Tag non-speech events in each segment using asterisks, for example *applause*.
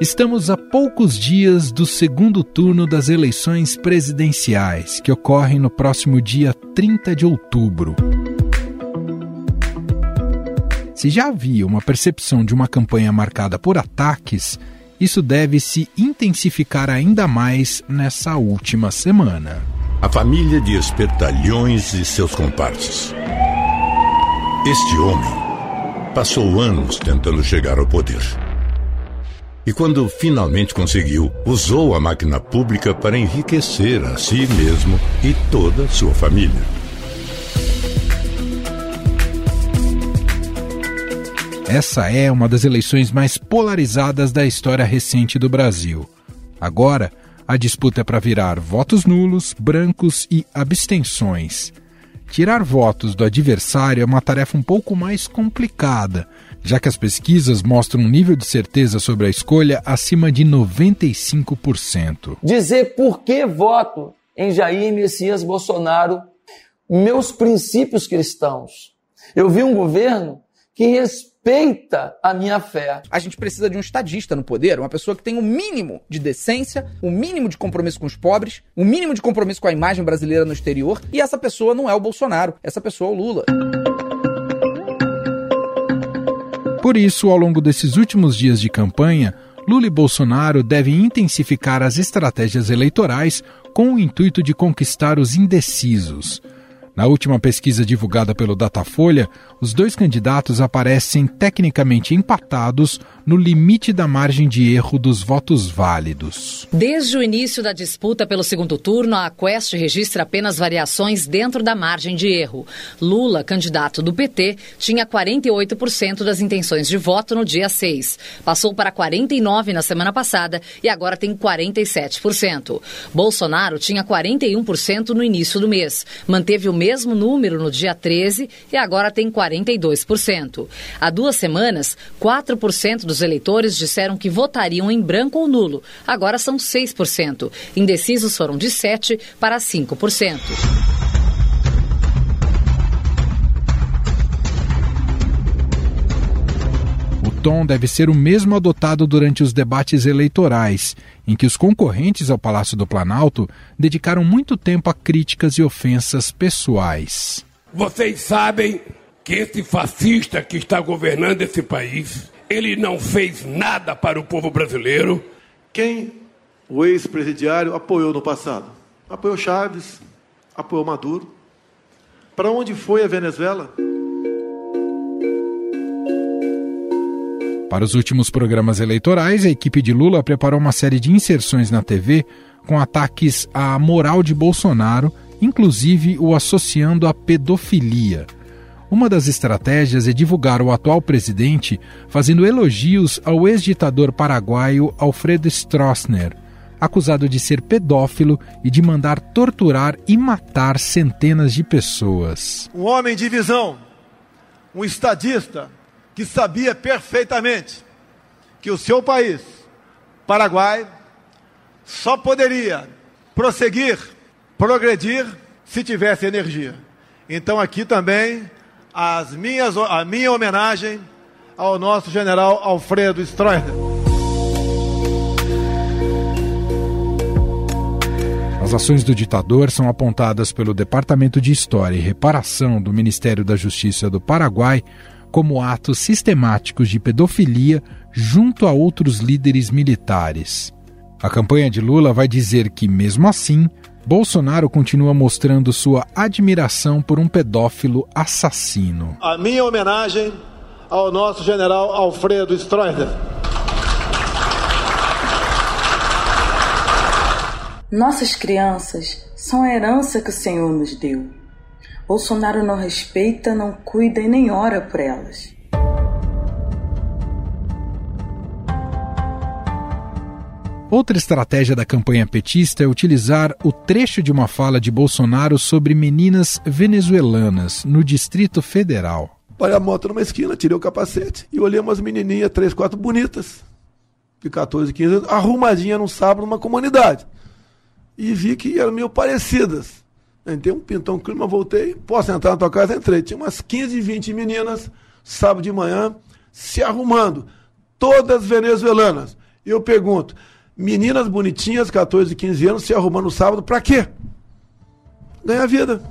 Estamos a poucos dias do segundo turno das eleições presidenciais, que ocorrem no próximo dia 30 de outubro. Se já havia uma percepção de uma campanha marcada por ataques, isso deve se intensificar ainda mais nessa última semana. A família de espertalhões e seus comparsas. Este homem passou anos tentando chegar ao poder e quando finalmente conseguiu, usou a máquina pública para enriquecer a si mesmo e toda sua família. Essa é uma das eleições mais polarizadas da história recente do Brasil. Agora, a disputa é para virar votos nulos, brancos e abstenções. Tirar votos do adversário é uma tarefa um pouco mais complicada, já que as pesquisas mostram um nível de certeza sobre a escolha acima de 95%. Dizer por que voto em Jair Messias Bolsonaro, meus princípios cristãos. Eu vi um governo que respeita a minha fé. A gente precisa de um estadista no poder, uma pessoa que tem o um mínimo de decência, o um mínimo de compromisso com os pobres, o um mínimo de compromisso com a imagem brasileira no exterior, e essa pessoa não é o Bolsonaro, essa pessoa é o Lula. Por isso, ao longo desses últimos dias de campanha, Lula e Bolsonaro devem intensificar as estratégias eleitorais com o intuito de conquistar os indecisos. Na última pesquisa divulgada pelo Datafolha, os dois candidatos aparecem tecnicamente empatados no limite da margem de erro dos votos válidos. Desde o início da disputa pelo segundo turno, a Quest registra apenas variações dentro da margem de erro. Lula, candidato do PT, tinha 48% das intenções de voto no dia 6. Passou para 49% na semana passada e agora tem 47%. Bolsonaro tinha 41% no início do mês. Manteve o mesmo número no dia 13 e agora tem 42%. Há duas semanas, 4% dos eleitores disseram que votariam em branco ou nulo. Agora são 6%. Indecisos foram de 7% para 5%. O tom deve ser o mesmo adotado durante os debates eleitorais, em que os concorrentes ao Palácio do Planalto dedicaram muito tempo a críticas e ofensas pessoais. Vocês sabem que esse fascista que está governando esse país ele não fez nada para o povo brasileiro. Quem o ex-presidiário apoiou no passado? Apoiou Chaves, apoiou Maduro. Para onde foi a Venezuela? Para os últimos programas eleitorais, a equipe de Lula preparou uma série de inserções na TV com ataques à moral de Bolsonaro, inclusive o associando à pedofilia. Uma das estratégias é divulgar o atual presidente fazendo elogios ao ex-ditador paraguaio Alfredo Stroessner, acusado de ser pedófilo e de mandar torturar e matar centenas de pessoas. Um homem de visão, um estadista que sabia perfeitamente que o seu país, Paraguai, só poderia prosseguir, progredir se tivesse energia. Então aqui também as minhas, a minha homenagem ao nosso general Alfredo Stroessner. As ações do ditador são apontadas pelo Departamento de História e Reparação do Ministério da Justiça do Paraguai como atos sistemáticos de pedofilia junto a outros líderes militares. A campanha de Lula vai dizer que, mesmo assim, Bolsonaro continua mostrando sua admiração por um pedófilo assassino. A minha homenagem ao nosso general Alfredo Stroessner. Nossas crianças são a herança que o Senhor nos deu. Bolsonaro não respeita, não cuida e nem ora por elas. Outra estratégia da campanha petista é utilizar o trecho de uma fala de Bolsonaro sobre meninas venezuelanas no Distrito Federal. Parei a moto numa esquina, tirei o capacete e olhei umas menininhas, três, quatro bonitas, de 14, 15 anos, arrumadinha num sábado numa comunidade. E vi que eram meio parecidas. Entrei um pintão clima, voltei, posso entrar na tua casa? Entrei. Tinha umas 15, 20 meninas, sábado de manhã, se arrumando. Todas venezuelanas eu pergunto, meninas bonitinhas, 14, 15 anos, se arrumando no sábado, pra quê? Ganhar vida.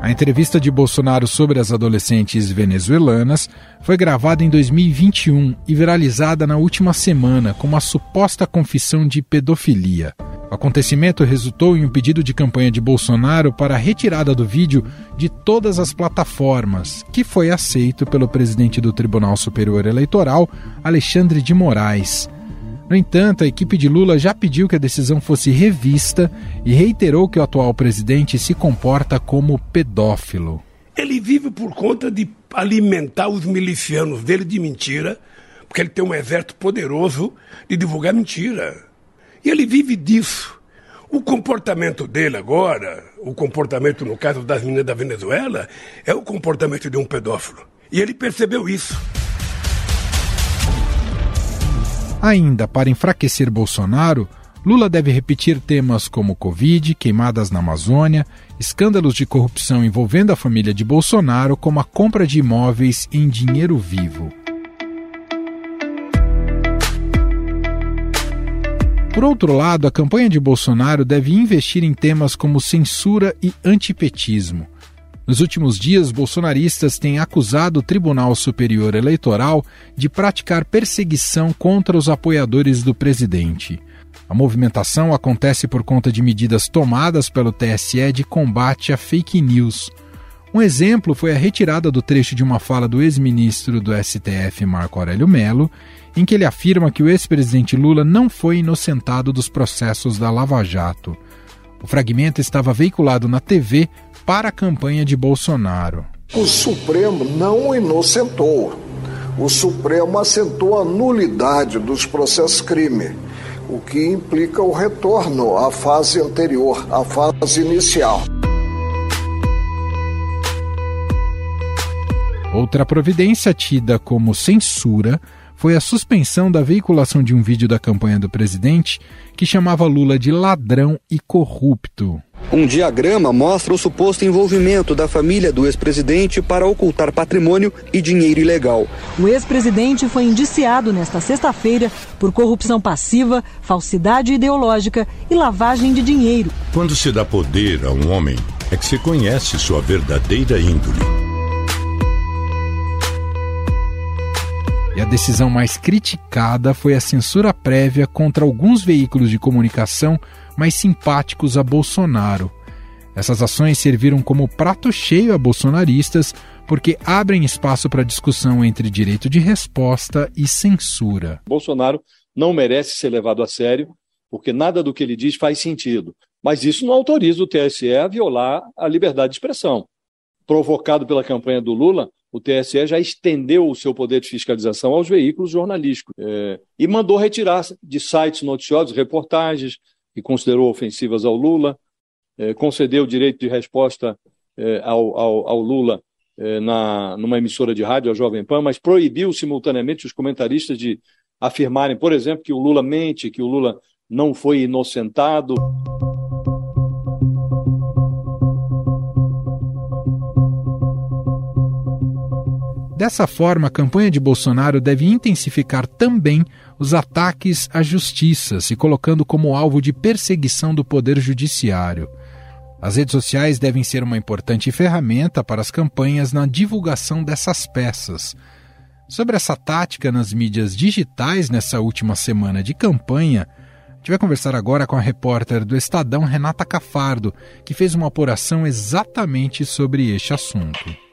A entrevista de Bolsonaro sobre as adolescentes venezuelanas foi gravada em 2021 e viralizada na última semana com uma suposta confissão de pedofilia. O acontecimento resultou em um pedido de campanha de Bolsonaro para a retirada do vídeo de todas as plataformas, que foi aceito pelo presidente do Tribunal Superior Eleitoral, Alexandre de Moraes. No entanto, a equipe de Lula já pediu que a decisão fosse revista e reiterou que o atual presidente se comporta como pedófilo. Ele vive por conta de alimentar os milicianos dele de mentira, porque ele tem um exército poderoso de divulgar mentira. E ele vive disso. O comportamento dele agora, o comportamento no caso das meninas da Venezuela, é o comportamento de um pedófilo. E ele percebeu isso. Ainda para enfraquecer Bolsonaro, Lula deve repetir temas como Covid, queimadas na Amazônia, escândalos de corrupção envolvendo a família de Bolsonaro, como a compra de imóveis em dinheiro vivo. Por outro lado, a campanha de Bolsonaro deve investir em temas como censura e antipetismo. Nos últimos dias, bolsonaristas têm acusado o Tribunal Superior Eleitoral de praticar perseguição contra os apoiadores do presidente. A movimentação acontece por conta de medidas tomadas pelo TSE de combate a fake news. Um exemplo foi a retirada do trecho de uma fala do ex-ministro do STF, Marco Aurélio Melo, em que ele afirma que o ex-presidente Lula não foi inocentado dos processos da Lava Jato. O fragmento estava veiculado na TV para a campanha de Bolsonaro. O Supremo não o inocentou. O Supremo assentou a nulidade dos processos crime, o que implica o retorno à fase anterior, à fase inicial. Outra providência tida como censura foi a suspensão da veiculação de um vídeo da campanha do presidente que chamava Lula de ladrão e corrupto. Um diagrama mostra o suposto envolvimento da família do ex-presidente para ocultar patrimônio e dinheiro ilegal. O ex-presidente foi indiciado nesta sexta-feira por corrupção passiva, falsidade ideológica e lavagem de dinheiro. Quando se dá poder a um homem, é que se conhece sua verdadeira índole. E a decisão mais criticada foi a censura prévia contra alguns veículos de comunicação mais simpáticos a Bolsonaro. Essas ações serviram como prato cheio a bolsonaristas porque abrem espaço para discussão entre direito de resposta e censura. Bolsonaro não merece ser levado a sério, porque nada do que ele diz faz sentido. Mas isso não autoriza o TSE a violar a liberdade de expressão. Provocado pela campanha do Lula, o TSE já estendeu o seu poder de fiscalização aos veículos jornalísticos é, e mandou retirar de sites noticiosos reportagens que considerou ofensivas ao Lula, é, concedeu o direito de resposta é, ao, ao, ao, Lula é, na, numa emissora de rádio, a Jovem Pan, mas proibiu simultaneamente os comentaristas de afirmarem, por exemplo, que o Lula mente, que o Lula não foi inocentado. Dessa forma, a campanha de Bolsonaro deve intensificar também os ataques à justiça, se colocando como alvo de perseguição do poder judiciário. As redes sociais devem ser uma importante ferramenta para as campanhas na divulgação dessas peças. Sobre essa tática nas mídias digitais nessa última semana de campanha, a gente vai conversar agora com a repórter do Estadão, Renata Cafardo, que fez uma apuração exatamente sobre este assunto.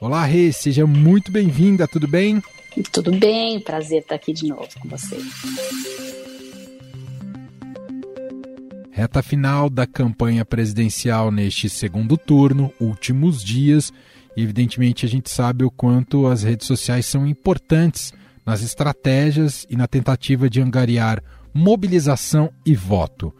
Olá, Rê, seja muito bem-vinda, tudo bem? Tudo bem, prazer estar aqui de novo com você. Reta final da campanha presidencial neste segundo turno, últimos dias, evidentemente a gente sabe o quanto as redes sociais são importantes nas estratégias e na tentativa de angariar mobilização e voto.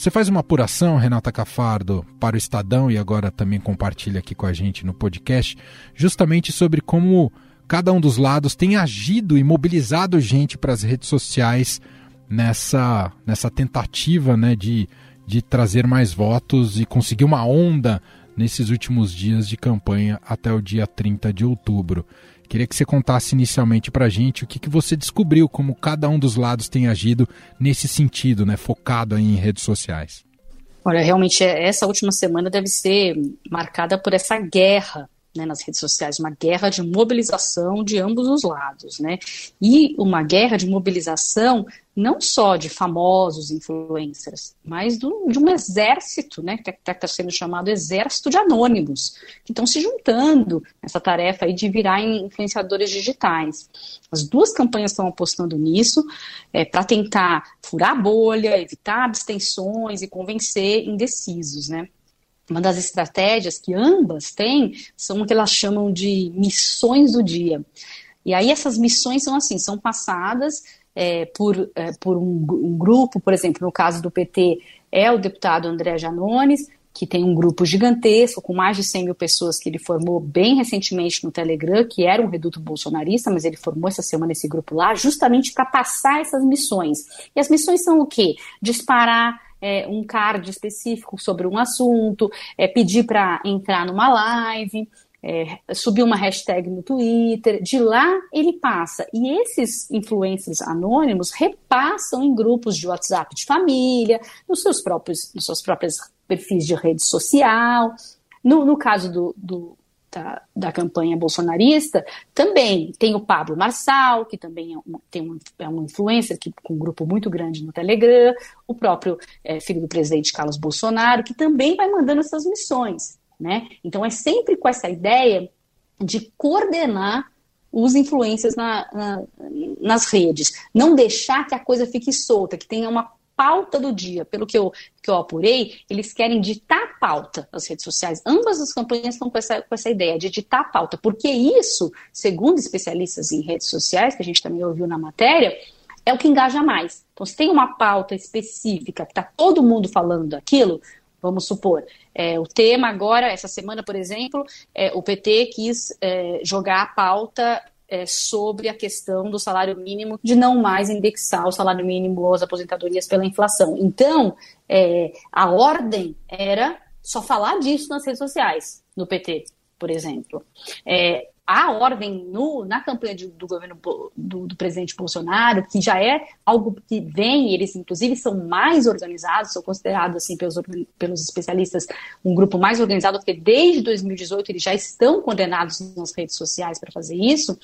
Você faz uma apuração, Renata Cafardo, para o Estadão e agora também compartilha aqui com a gente no podcast, justamente sobre como cada um dos lados tem agido e mobilizado gente para as redes sociais nessa, nessa tentativa né, de, de trazer mais votos e conseguir uma onda nesses últimos dias de campanha até o dia 30 de outubro. Queria que você contasse inicialmente para a gente o que, que você descobriu, como cada um dos lados tem agido nesse sentido, né, focado em redes sociais. Olha, realmente essa última semana deve ser marcada por essa guerra né, nas redes sociais, uma guerra de mobilização de ambos os lados, né? E uma guerra de mobilização não só de famosos influencers, mas do, de um exército, né, que está tá sendo chamado exército de anônimos, que estão se juntando nessa tarefa aí de virar influenciadores digitais. As duas campanhas estão apostando nisso é, para tentar furar a bolha, evitar abstenções e convencer indecisos, né? Uma das estratégias que ambas têm são o que elas chamam de missões do dia. E aí essas missões são assim, são passadas é, por, é, por um, um, grupo, por exemplo, no caso do PT, é o deputado André Janones, que tem um grupo gigantesco, com mais de 100 mil pessoas que ele formou bem recentemente no Telegram, que era um reduto bolsonarista, mas ele formou essa semana esse grupo lá, justamente para passar essas missões. E as missões são o quê? Disparar é, um card específico sobre um assunto, é, pedir para entrar numa live, é, subir uma hashtag no Twitter, de lá ele passa. E esses influencers anônimos repassam em grupos de WhatsApp de família, nos seus próprios, nos seus próprios perfis de rede social. No, no caso do, do da, da, campanha bolsonarista, também tem o Pablo Marçal, que também é um, tem um, é um influencer que, com um grupo muito grande no Telegram, o próprio é, filho do presidente Carlos Bolsonaro, que também vai mandando essas missões. Né? Então é sempre com essa ideia de coordenar os influencers na, na, nas redes, não deixar que a coisa fique solta, que tenha uma pauta do dia. Pelo que eu, que eu apurei, eles querem ditar a pauta nas redes sociais. Ambas as campanhas estão com essa, com essa ideia de ditar a pauta, porque isso, segundo especialistas em redes sociais, que a gente também ouviu na matéria, é o que engaja mais. Então, se tem uma pauta específica, que está todo mundo falando aquilo, vamos supor, é, o tema agora, essa semana, por exemplo, é, o PT quis é, jogar a pauta é, sobre a questão do salário mínimo, de não mais indexar o salário mínimo as aposentadorias pela inflação. Então, é, a ordem era só falar disso nas redes sociais, no PT, por exemplo. É, a ordem no, na campanha de, do governo do, do, presidente Bolsonaro, que já é algo que vem, eles inclusive são mais organizados, são considerados assim pelos, pelos especialistas um grupo mais organizado, porque desde 2018 eles já estão condenados nas redes sociais para fazer isso.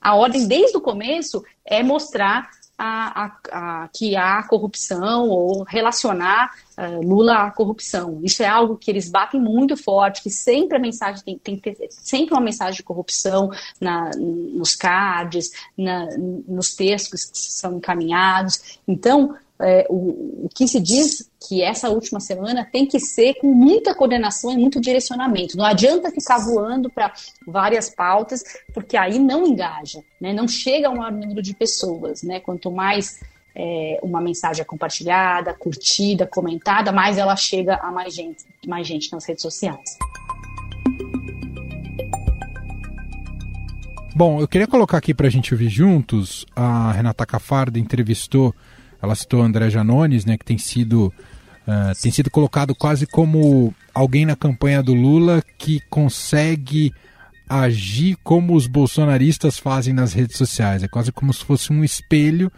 A ordem desde o começo é mostrar a, a, a, que há corrupção ou relacionar uh, Lula à corrupção. Isso é algo que eles batem muito forte, que sempre a mensagem tem, tem que ter sempre uma mensagem de corrupção na, nos cards, na, nos textos que são encaminhados. Então, é, o, o que se diz que essa última semana tem que ser com muita coordenação e muito direcionamento. Não adianta ficar voando para várias pautas, porque aí não engaja, né? não chega a um maior número de pessoas. Né? Quanto mais é, uma mensagem é compartilhada, curtida, comentada, mais ela chega a mais gente, mais gente nas redes sociais. Bom, eu queria colocar aqui para a gente ouvir juntos. A Renata Cafardo entrevistou ela citou André Janones, né, que tem sido, uh, tem sido colocado quase como alguém na campanha do Lula que consegue agir como os bolsonaristas fazem nas redes sociais. É quase como se fosse um espelho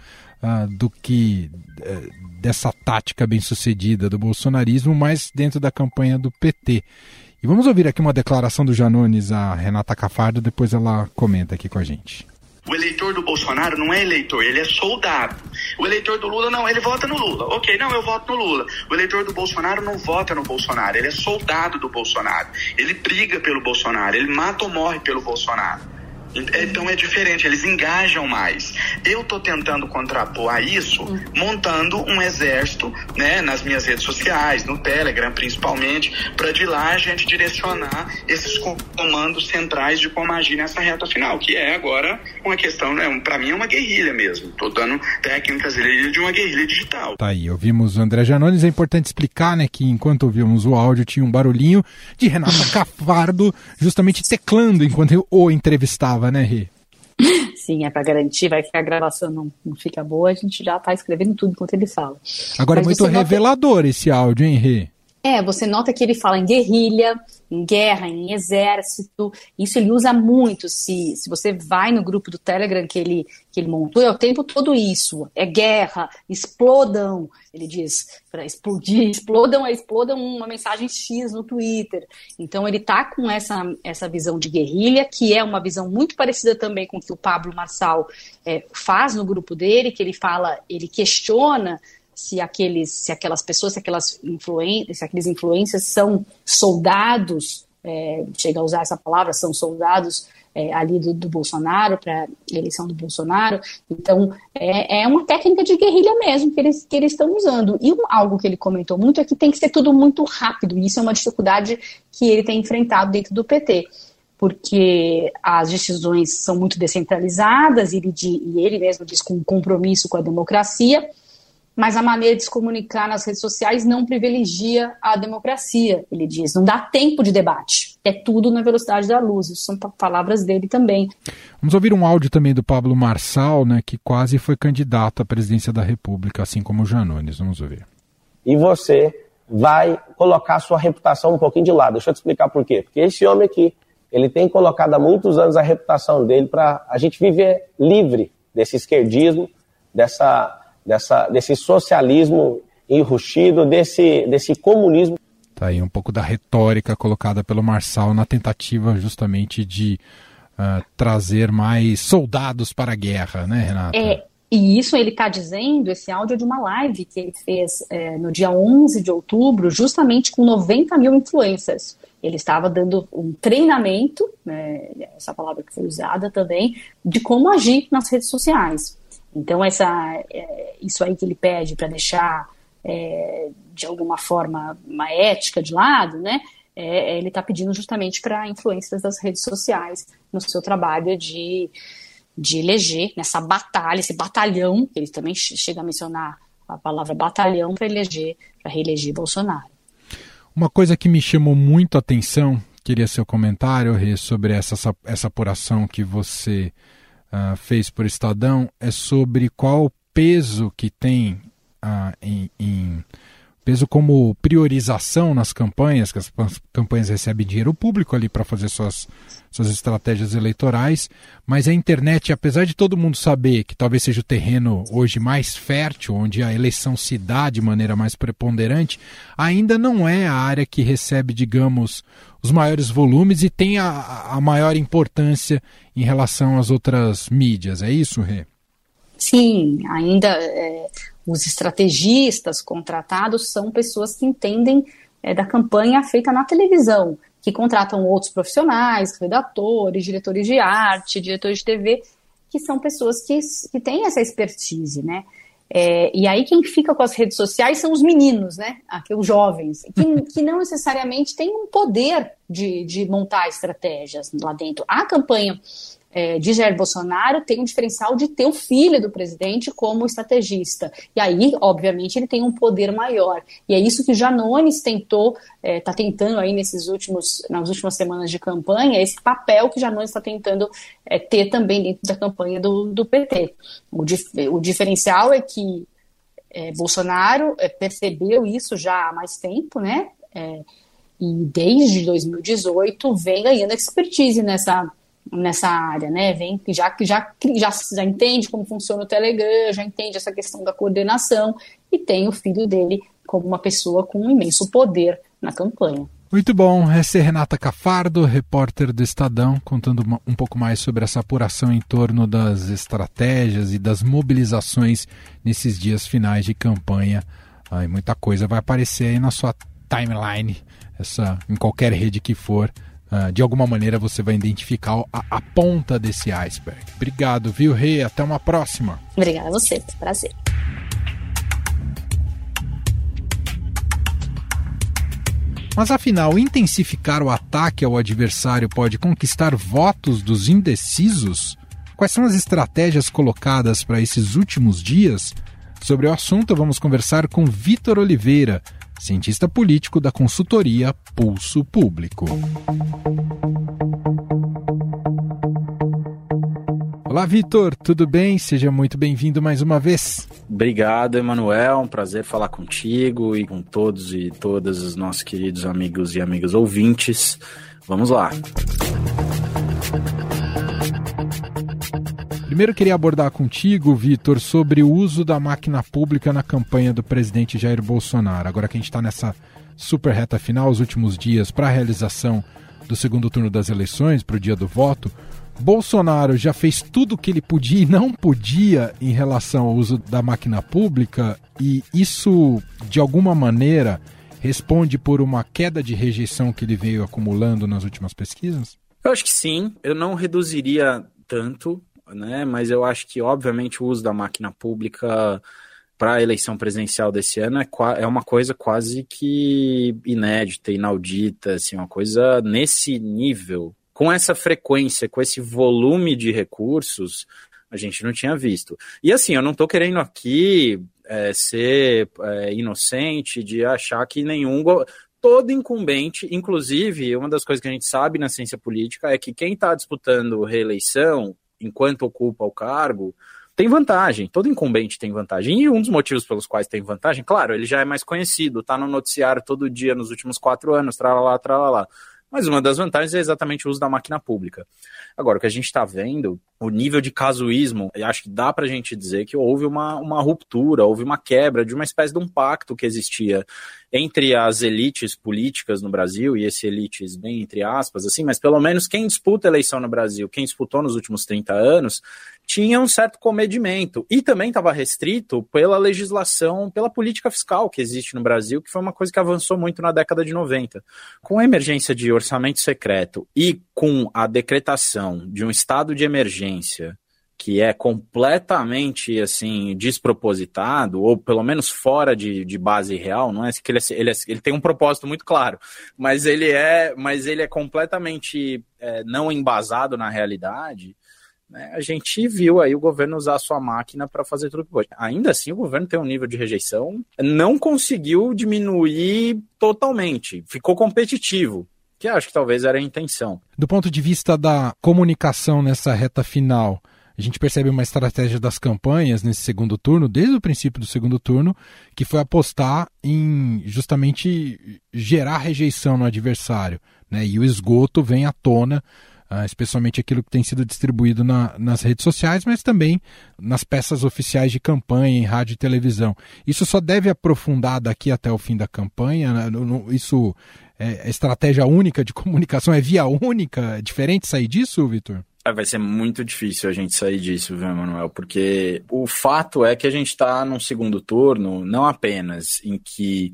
uh, do que uh, dessa tática bem sucedida do bolsonarismo, mas dentro da campanha do PT. E vamos ouvir aqui uma declaração do Janones a Renata Cafardo, depois ela comenta aqui com a gente. O eleitor do Bolsonaro não é eleitor, ele é soldado. O eleitor do Lula não, ele vota no Lula. Ok, não, eu voto no Lula. O eleitor do Bolsonaro não vota no Bolsonaro, ele é soldado do Bolsonaro. Ele briga pelo Bolsonaro, ele mata ou morre pelo Bolsonaro. Então é diferente, eles engajam mais. Eu estou tentando contrapor a isso, montando um exército, né, nas minhas redes sociais, no Telegram principalmente, para de lá a gente direcionar esses comandos centrais de como agir nessa reta final, que é agora uma questão, né, para mim é uma guerrilha mesmo. Estou dando técnicas de uma guerrilha digital. Tá aí, ouvimos o André Janones. É importante explicar, né, que enquanto ouvimos o áudio tinha um barulhinho de Renata *laughs* Cafardo justamente teclando enquanto eu o entrevistava né? *laughs* Sim, é para garantir, vai que a gravação não, não fica boa, a gente já está escrevendo tudo enquanto ele fala. Agora Mas é muito revelador nota... esse áudio, hein? É, você nota que ele fala em guerrilha, em guerra, em exército. Isso ele usa muito. Se, se você vai no grupo do Telegram que ele, que ele montou, é o tempo todo isso. É guerra, explodam. Ele diz para explodir, *laughs* explodam, explodam uma mensagem X no Twitter. Então ele tá com essa, essa visão de guerrilha, que é uma visão muito parecida também com o que o Pablo Marçal é, faz no grupo dele, que ele fala, ele questiona se aqueles, se aquelas pessoas, se aquelas influências, se aqueles influências são soldados, é, chega a usar essa palavra, são soldados é, ali do, do Bolsonaro para eleição do Bolsonaro. Então é, é, uma técnica de guerrilha mesmo que eles que eles estão usando. E um, algo que ele comentou muito é que tem que ser tudo muito rápido. E isso é uma dificuldade que ele tem enfrentado dentro do PT porque as decisões são muito descentralizadas, ele, e ele mesmo diz com um compromisso com a democracia, mas a maneira de se comunicar nas redes sociais não privilegia a democracia, ele diz. Não dá tempo de debate. É tudo na velocidade da luz. Isso são palavras dele também. Vamos ouvir um áudio também do Pablo Marçal, né, que quase foi candidato à presidência da República, assim como o Janones. Vamos ouvir. E você vai colocar a sua reputação um pouquinho de lado. Deixa eu te explicar por quê. Porque esse homem aqui, ele tem colocado há muitos anos a reputação dele para a gente viver livre desse esquerdismo, dessa dessa, desse socialismo enrustido, desse, desse comunismo. Tá aí um pouco da retórica colocada pelo Marçal na tentativa justamente de uh, trazer mais soldados para a guerra, né, Renata? É, e isso ele está dizendo, esse áudio é de uma live que ele fez é, no dia 11 de outubro, justamente com 90 mil influencers. Ele estava dando um treinamento, né, essa palavra que foi usada também, de como agir nas redes sociais. Então, essa, é, isso aí que ele pede para deixar, é, de alguma forma, uma ética de lado, né? É, ele está pedindo justamente para influências das redes sociais no seu trabalho de, de eleger, nessa batalha, esse batalhão, ele também chega a mencionar a palavra batalhão para eleger, para reeleger Bolsonaro. Uma coisa que me chamou muito a atenção, queria seu comentário, Rê, sobre essa, essa apuração que você uh, fez por Estadão é sobre qual peso que tem uh, em, em, peso como priorização nas campanhas, que as campanhas recebem dinheiro público ali para fazer suas, suas estratégias eleitorais, mas a internet, apesar de todo mundo saber que talvez seja o terreno hoje mais fértil, onde a eleição se dá de maneira mais preponderante, ainda não é a área que recebe, digamos, os maiores volumes e tem a, a maior importância em relação às outras mídias. É isso, Rê? Sim, ainda é, os estrategistas contratados são pessoas que entendem é, da campanha feita na televisão, que contratam outros profissionais, redatores, diretores de arte, diretores de TV, que são pessoas que, que têm essa expertise, né? É, e aí quem fica com as redes sociais são os meninos, né? Aqui, os jovens, que, *laughs* que não necessariamente têm um poder de, de montar estratégias lá dentro. A campanha é, de Jair Bolsonaro tem um diferencial de ter o filho do presidente como estrategista. E aí, obviamente, ele tem um poder maior. E é isso que Janones tentou, está é, tá tentando aí nesses últimos, nas últimas semanas de campanha, esse papel que Janones está tentando é, ter também dentro da campanha do, do PT. O, dif, o diferencial é que é, Bolsonaro é, percebeu isso já há mais tempo, né? É, e desde 2018 vem ganhando expertise nessa nessa área, né? Vem já já, já já entende como funciona o Telegram, já entende essa questão da coordenação e tem o filho dele como uma pessoa com um imenso poder na campanha. Muito bom, essa é Renata Cafardo, repórter do Estadão, contando um pouco mais sobre essa apuração em torno das estratégias e das mobilizações nesses dias finais de campanha. Ai, muita coisa vai aparecer aí na sua timeline, essa, em qualquer rede que for. Uh, de alguma maneira você vai identificar a, a, ponta desse iceberg. Obrigado, viu, Rei? Até uma próxima. Obrigada a você, prazer. Mas afinal, intensificar o ataque ao adversário pode conquistar votos dos indecisos? Quais são as estratégias colocadas para esses últimos dias? Sobre o assunto, vamos conversar com Vitor Oliveira, cientista político da consultoria Pulso Público. Olá, Vitor, tudo bem? Seja muito bem-vindo mais uma vez. Obrigado, Emanuel. Um prazer falar contigo e com todos e todas os nossos queridos amigos e amigas ouvintes. Vamos lá. Primeiro queria abordar contigo, Vitor, sobre o uso da máquina pública na campanha do presidente Jair Bolsonaro. Agora que a gente está nessa super reta final, os últimos dias para a realização do segundo turno das eleições, para o dia do voto, Bolsonaro já fez tudo o que ele podia e não podia em relação ao uso da máquina pública, e isso, de alguma maneira, responde por uma queda de rejeição que ele veio acumulando nas últimas pesquisas? Eu acho que sim. Eu não reduziria tanto, né? Mas eu acho que, obviamente, o uso da máquina pública para a eleição presidencial desse ano é, é uma coisa quase que inédita, inaudita, assim, uma coisa nesse nível, com essa frequência, com esse volume de recursos, a gente não tinha visto. E assim, eu não estou querendo aqui é, ser é, inocente de achar que nenhum. Todo incumbente, inclusive, uma das coisas que a gente sabe na ciência política é que quem está disputando reeleição, enquanto ocupa o cargo, tem vantagem, todo incumbente tem vantagem. E um dos motivos pelos quais tem vantagem, claro, ele já é mais conhecido, tá no noticiário todo dia nos últimos quatro anos, tralalá, tralalá. Mas uma das vantagens é exatamente o uso da máquina pública. Agora, o que a gente está vendo, o nível de casuísmo, acho que dá para a gente dizer que houve uma, uma ruptura, houve uma quebra de uma espécie de um pacto que existia entre as elites políticas no Brasil, e esse elites bem entre aspas, assim, mas pelo menos quem disputa eleição no Brasil, quem disputou nos últimos 30 anos, tinha um certo comedimento. E também estava restrito pela legislação, pela política fiscal que existe no Brasil, que foi uma coisa que avançou muito na década de 90. Com a emergência de orçamento secreto e com a decretação de um estado de emergência que é completamente assim despropositado ou pelo menos fora de, de base real não é que ele, é, ele, é, ele tem um propósito muito claro mas ele é mas ele é completamente é, não embasado na realidade né, a gente viu aí o governo usar a sua máquina para fazer tudo que pode. Ainda assim, o governo tem um nível de rejeição, não conseguiu diminuir totalmente, ficou competitivo. Que acho que talvez era a intenção. Do ponto de vista da comunicação nessa reta final, a gente percebe uma estratégia das campanhas nesse segundo turno, desde o princípio do segundo turno, que foi apostar em justamente gerar rejeição no adversário. Né? E o esgoto vem à tona Uh, especialmente aquilo que tem sido distribuído na, nas redes sociais, mas também nas peças oficiais de campanha em rádio e televisão. Isso só deve aprofundar daqui até o fim da campanha? Né? Isso é, é estratégia única de *laughs* comunicação? É via única? É diferente sair disso, Vitor? É, vai ser muito difícil a gente sair disso, viu, Manuel? Porque o fato é que a gente está num segundo turno, não apenas em que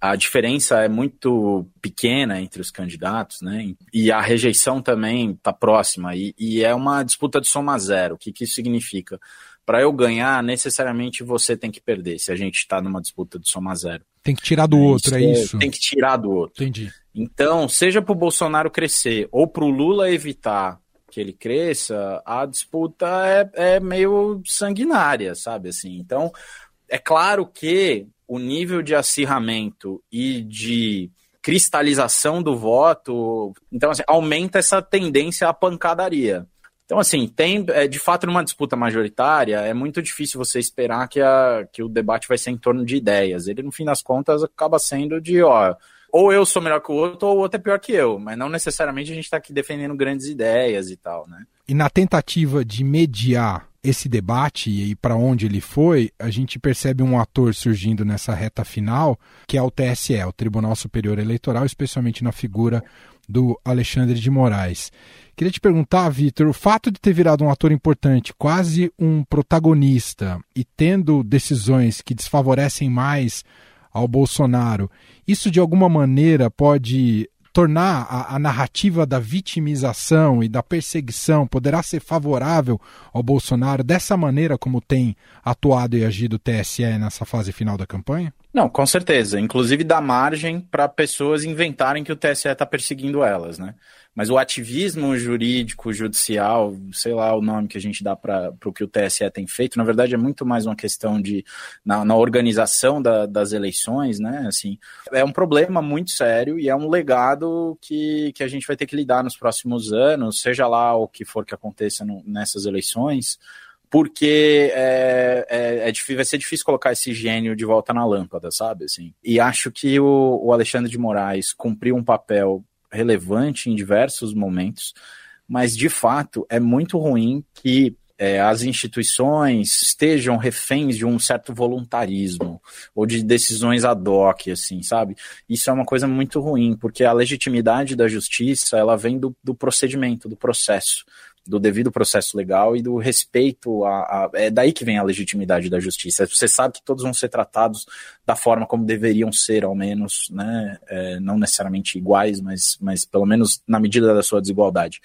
a diferença é muito pequena entre os candidatos, né? E a rejeição também está próxima. E, e, é uma disputa de soma zero. O que, que isso significa? Para eu ganhar, necessariamente você tem que perder, se a gente está numa disputa de soma zero. Tem que tirar do é, outro, é isso? Tem que tirar do outro. Entendi. Então, seja para o Bolsonaro crescer ou para o Lula evitar que ele cresça, a disputa é, é meio sanguinária, sabe? Assim, então, é claro que o nível de acirramento e de cristalização do voto, então assim, aumenta essa tendência à pancadaria. Então, assim, tem, é, de fato, numa disputa majoritária, é muito difícil você esperar que, a, que o debate vai ser em torno de ideias. Ele, no fim das contas, acaba sendo de, ó, ou eu sou melhor que o outro, ou o outro é pior que eu. Mas não necessariamente a gente está aqui defendendo grandes ideias e tal, né? E na tentativa de mediar esse debate e para onde ele foi, a gente percebe um ator surgindo nessa reta final, que é o TSE, o Tribunal Superior Eleitoral, especialmente na figura do Alexandre de Moraes. Queria te perguntar, Vitor, o fato de ter virado um ator importante, quase um protagonista, e tendo decisões que desfavorecem mais ao Bolsonaro, isso de alguma maneira pode tornar a, a, narrativa da vitimização e da perseguição poderá ser favorável ao Bolsonaro dessa maneira como tem atuado e agido o TSE nessa fase final da campanha? Não, com certeza. Inclusive dá margem para pessoas inventarem que o TSE está perseguindo elas, né? Mas o ativismo jurídico, judicial, sei lá o nome que a gente dá para o que o TSE tem feito, na verdade é muito mais uma questão de na, na organização da, das eleições, né? Assim, é um problema muito sério e é um legado que, que a gente vai ter que lidar nos próximos anos, seja lá o que for que aconteça no, nessas eleições porque é, é, é, vai ser difícil colocar esse gênio de volta na lâmpada, sabe? Assim, e acho que o, o Alexandre de Moraes cumpriu um papel relevante em diversos momentos, mas de fato é muito ruim que é, as instituições estejam reféns de um certo voluntarismo ou de decisões ad hoc, assim, sabe? Isso é uma coisa muito ruim, porque a legitimidade da justiça ela vem do, do procedimento, do processo do devido processo legal e do respeito a, a, É daí que vem a legitimidade da justiça. Você sabe que todos vão ser tratados da forma como deveriam ser, ao menos, né? É, não necessariamente iguais, mas, mas pelo menos na medida da sua desigualdade.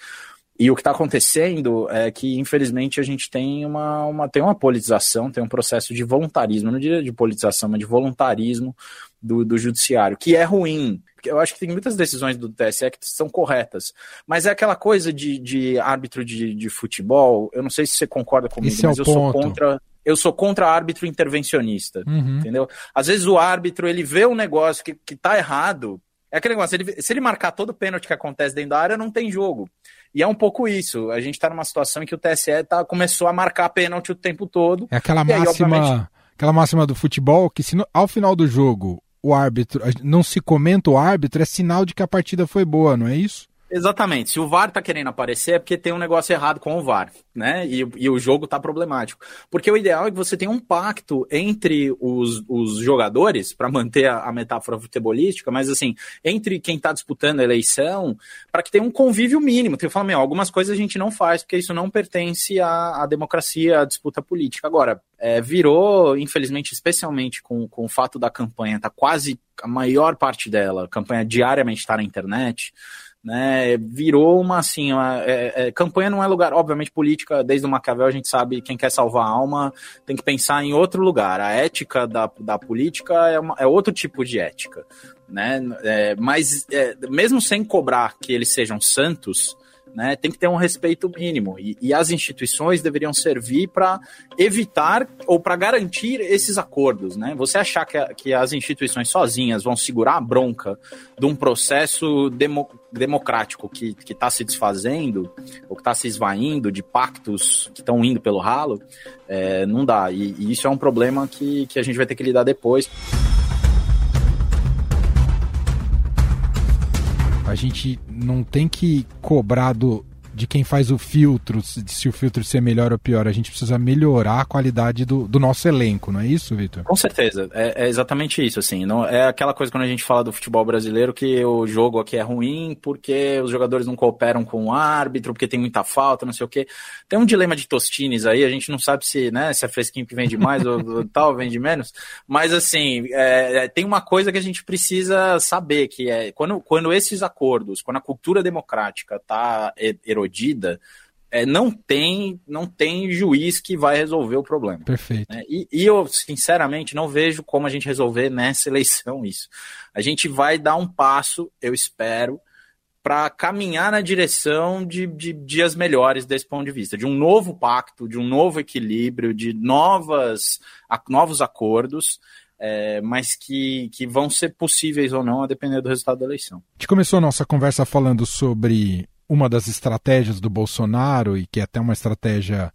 E o que está acontecendo é que, infelizmente, a gente tem uma, uma, tem uma politização, tem um processo de voluntarismo, não diria de politização, mas de voluntarismo do, do judiciário, que é ruim. Eu acho que tem muitas decisões do TSE que são corretas. Mas é aquela coisa de, de árbitro de, de futebol. Eu não sei se você concorda comigo, Esse é mas é eu ponto. sou contra. Eu sou contra árbitro intervencionista. Uhum. Entendeu? Às vezes o árbitro ele vê um negócio que, que tá errado. É aquele negócio, ele, se ele marcar todo o pênalti que acontece dentro da área, não tem jogo. E é um pouco isso. A gente está numa situação em que o TSE tá, começou a marcar pênalti o tempo todo. É aquela máxima, aí, obviamente... aquela máxima do futebol que se no, ao final do jogo o árbitro, não se comenta o árbitro, é sinal de que a partida foi boa, não é isso? Exatamente. Se o VAR tá querendo aparecer é porque tem um negócio errado com o VAR, né? E, e, o jogo tá problemático. Porque o ideal é que você tenha um pacto entre os, os jogadores, para manter a, a, metáfora futebolística, mas assim, entre quem tá disputando a eleição, para que tenha um convívio mínimo. Tem que falar, meu, algumas coisas a gente não faz, porque isso não pertence à, à democracia, à disputa política. Agora, é, virou, infelizmente, especialmente com, com o fato da campanha, tá quase a maior parte dela, a campanha diariamente está na internet né? Virou uma assim, uma, é, é, campanha não é lugar, obviamente política, desde o Maquiavel a gente sabe quem quer salvar a alma tem que pensar em outro lugar. A ética da, da política é, uma, é outro tipo de ética, né? É, mas é, mesmo sem cobrar que eles sejam santos, né? Tem que ter um respeito mínimo. E, e as instituições deveriam servir para evitar ou para garantir esses acordos. Né? Você achar que, a, que as instituições sozinhas vão segurar a bronca de um processo demo, democrático que está se desfazendo, ou que está se esvaindo, de pactos que estão indo pelo ralo, é, não dá. E, e isso é um problema que, que a gente vai ter que lidar depois. A gente não tem que cobrar do, de quem faz o filtro, se o filtro ser melhor ou pior. A gente precisa melhorar a qualidade do, do nosso elenco, não é isso, Vitor? Com certeza, é, é, exatamente isso, assim. Não, é aquela coisa quando a gente fala do futebol brasileiro que o jogo aqui é ruim porque os jogadores não cooperam com o árbitro, porque tem muita falta, não sei o quê. Tem um dilema de Tostines aí, a gente não sabe se, né, se é fresquinho que vende mais ou, ou *laughs* tal, vende menos. Mas, assim, é, é, tem uma coisa que a gente precisa saber, que é quando, quando esses acordos, quando a cultura democrática está erodida, é, não tem não tem juiz que vai resolver o problema. Perfeito. Né? E, e, eu, sinceramente, não vejo como a gente resolver nessa *laughs* eleição isso. A gente vai dar um passo, eu espero, para caminhar na direção de, de, dias melhores desse ponto de vista, de um novo pacto, de um novo equilíbrio, de novas, a, novos acordos. É, mas que, que vão ser possíveis ou não a depender do resultado da eleição. A gente começou a nossa conversa falando sobre uma das estratégias do Bolsonaro, e que é até uma estratégia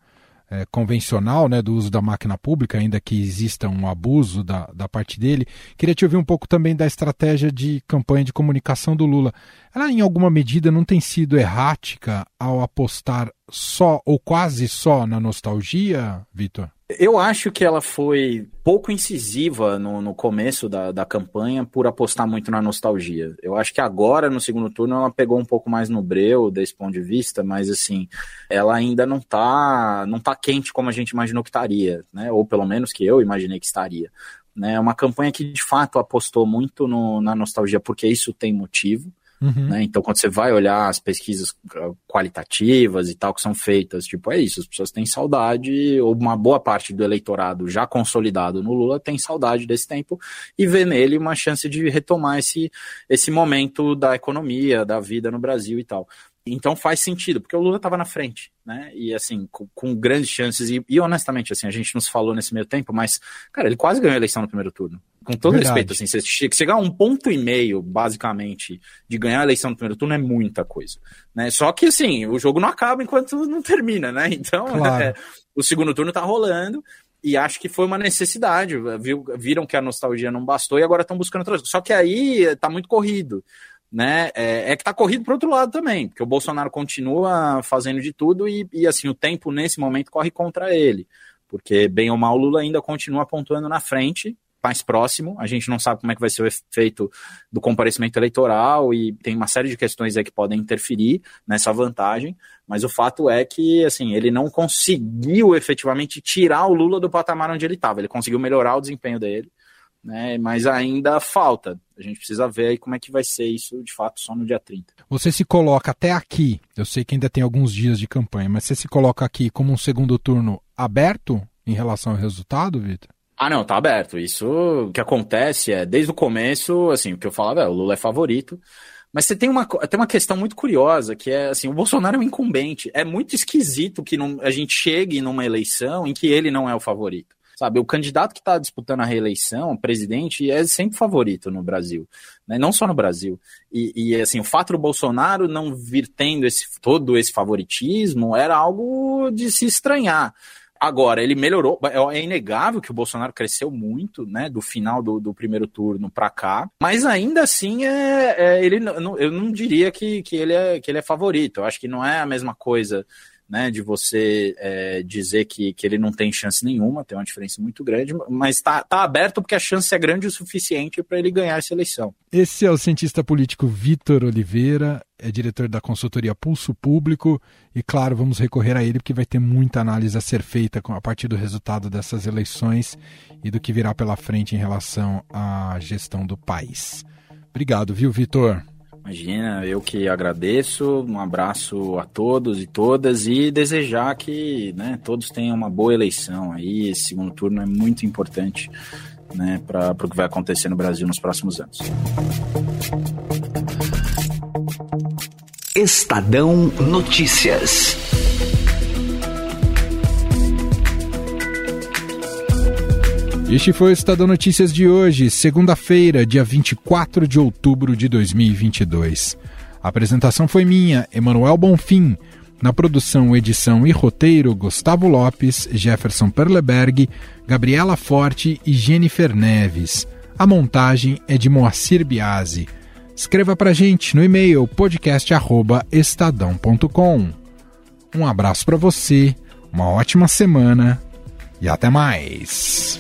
é, convencional né, do uso da máquina pública, ainda que exista um abuso da, da parte dele. Queria te ouvir um pouco também da estratégia de campanha de comunicação do Lula. Ela, em alguma medida, não tem sido errática ao apostar só ou quase só na nostalgia, Vitor? Eu acho que ela foi pouco incisiva no, no começo da, da campanha por apostar muito na nostalgia. Eu acho que agora, no segundo turno, ela pegou um pouco mais no breu desse ponto de vista, mas assim, ela ainda não tá, não tá quente como a gente imaginou que estaria, né? Ou pelo menos que eu imaginei que estaria. Né? É uma campanha que de fato apostou muito no, na nostalgia, porque isso tem motivo Uhum. Né? Então, quando você vai olhar as pesquisas ah, qualitativas e tal que são feitas, tipo, é isso, as pessoas têm saudade, ou uma boa parte do eleitorado já consolidado no Lula tem saudade desse tempo e vê nele uma chance de retomar esse, esse momento da economia, da vida no Brasil e tal. Então faz sentido, porque o Lula estava na frente, né? E assim, com, com grandes chances, e, e, honestamente, assim, a gente nos falou nesse meio tempo, mas, cara, ele quase ganhou a eleição no primeiro turno. Com todo Verdade. respeito, assim, você chegar a um ponto e meio, basicamente, de ganhar a eleição no primeiro turno é muita coisa. Né? Só que, assim, o jogo não acaba enquanto *laughs* não termina, né? Então, claro. é, o segundo turno tá rolando, e acho que foi uma necessidade. Viu, viram que a nostalgia não bastou e agora estão buscando outras coisas. Só que aí tá muito corrido né? É, é que tá corrido para outro lado também, porque o Bolsonaro continua fazendo de tudo e, e, assim, o tempo nesse momento corre contra ele, porque bem ou mal o Lula ainda continua pontuando na frente, mais próximo, a gente não sabe como é que vai ser o efeito do comparecimento eleitoral e tem uma série de questões aí que podem interferir nessa vantagem, mas o fato é que, assim, ele não conseguiu efetivamente tirar o Lula do patamar onde ele estava, ele conseguiu melhorar o desempenho dele, né? Mas ainda falta. A gente precisa ver aí como é que vai ser isso de fato só no dia 30. Você se coloca até aqui, eu sei que ainda tem alguns dias de campanha, mas você se coloca aqui como um segundo turno aberto em relação ao resultado, Vitor? Ah, não, tá aberto. Isso o que acontece é, desde o começo, assim, o que eu falava é, o Lula é favorito. Mas você tem uma, tem uma questão muito curiosa, que é assim, o Bolsonaro é um incumbente. É muito esquisito que não, a gente chegue numa eleição em que ele não é o favorito. Sabe, o candidato que está disputando a reeleição, o presidente, é sempre favorito no Brasil, né? não só no Brasil. E, e, assim, o fato do Bolsonaro não vir tendo esse, todo esse favoritismo era algo de se estranhar. Agora, ele melhorou, é, é inegável que o Bolsonaro cresceu muito, né, do final do, do primeiro turno para cá, mas ainda assim, é, é ele, eu não diria que, que, ele é, que ele é favorito, eu acho que não é a mesma coisa né, de você é, dizer que, que ele não tem chance nenhuma, tem uma diferença muito grande, mas está tá aberto porque a chance é grande o suficiente para ele ganhar essa eleição. Esse é o cientista político Vitor Oliveira, é diretor da consultoria Pulso Público, e claro, vamos recorrer a ele porque vai ter muita análise a ser feita a partir do resultado dessas eleições e do que virá pela frente em relação à gestão do país. Obrigado, viu, Vitor? Imagina, eu que agradeço, um abraço a todos e todas e desejar que né, todos tenham uma boa eleição aí. Esse segundo turno é muito importante né, para o que vai acontecer no Brasil nos próximos anos. Estadão Notícias. Este foi o Estadão Notícias de hoje, segunda-feira, dia 24 de outubro de 2022. A apresentação foi minha, Emanuel Bonfim. Na produção, edição e roteiro, Gustavo Lopes, Jefferson Perleberg, Gabriela Forte e Jennifer Neves. A montagem é de Moacir Biasi. Escreva pra gente no e-mail podcast@estadão.com. Um abraço para você, uma ótima semana e até mais.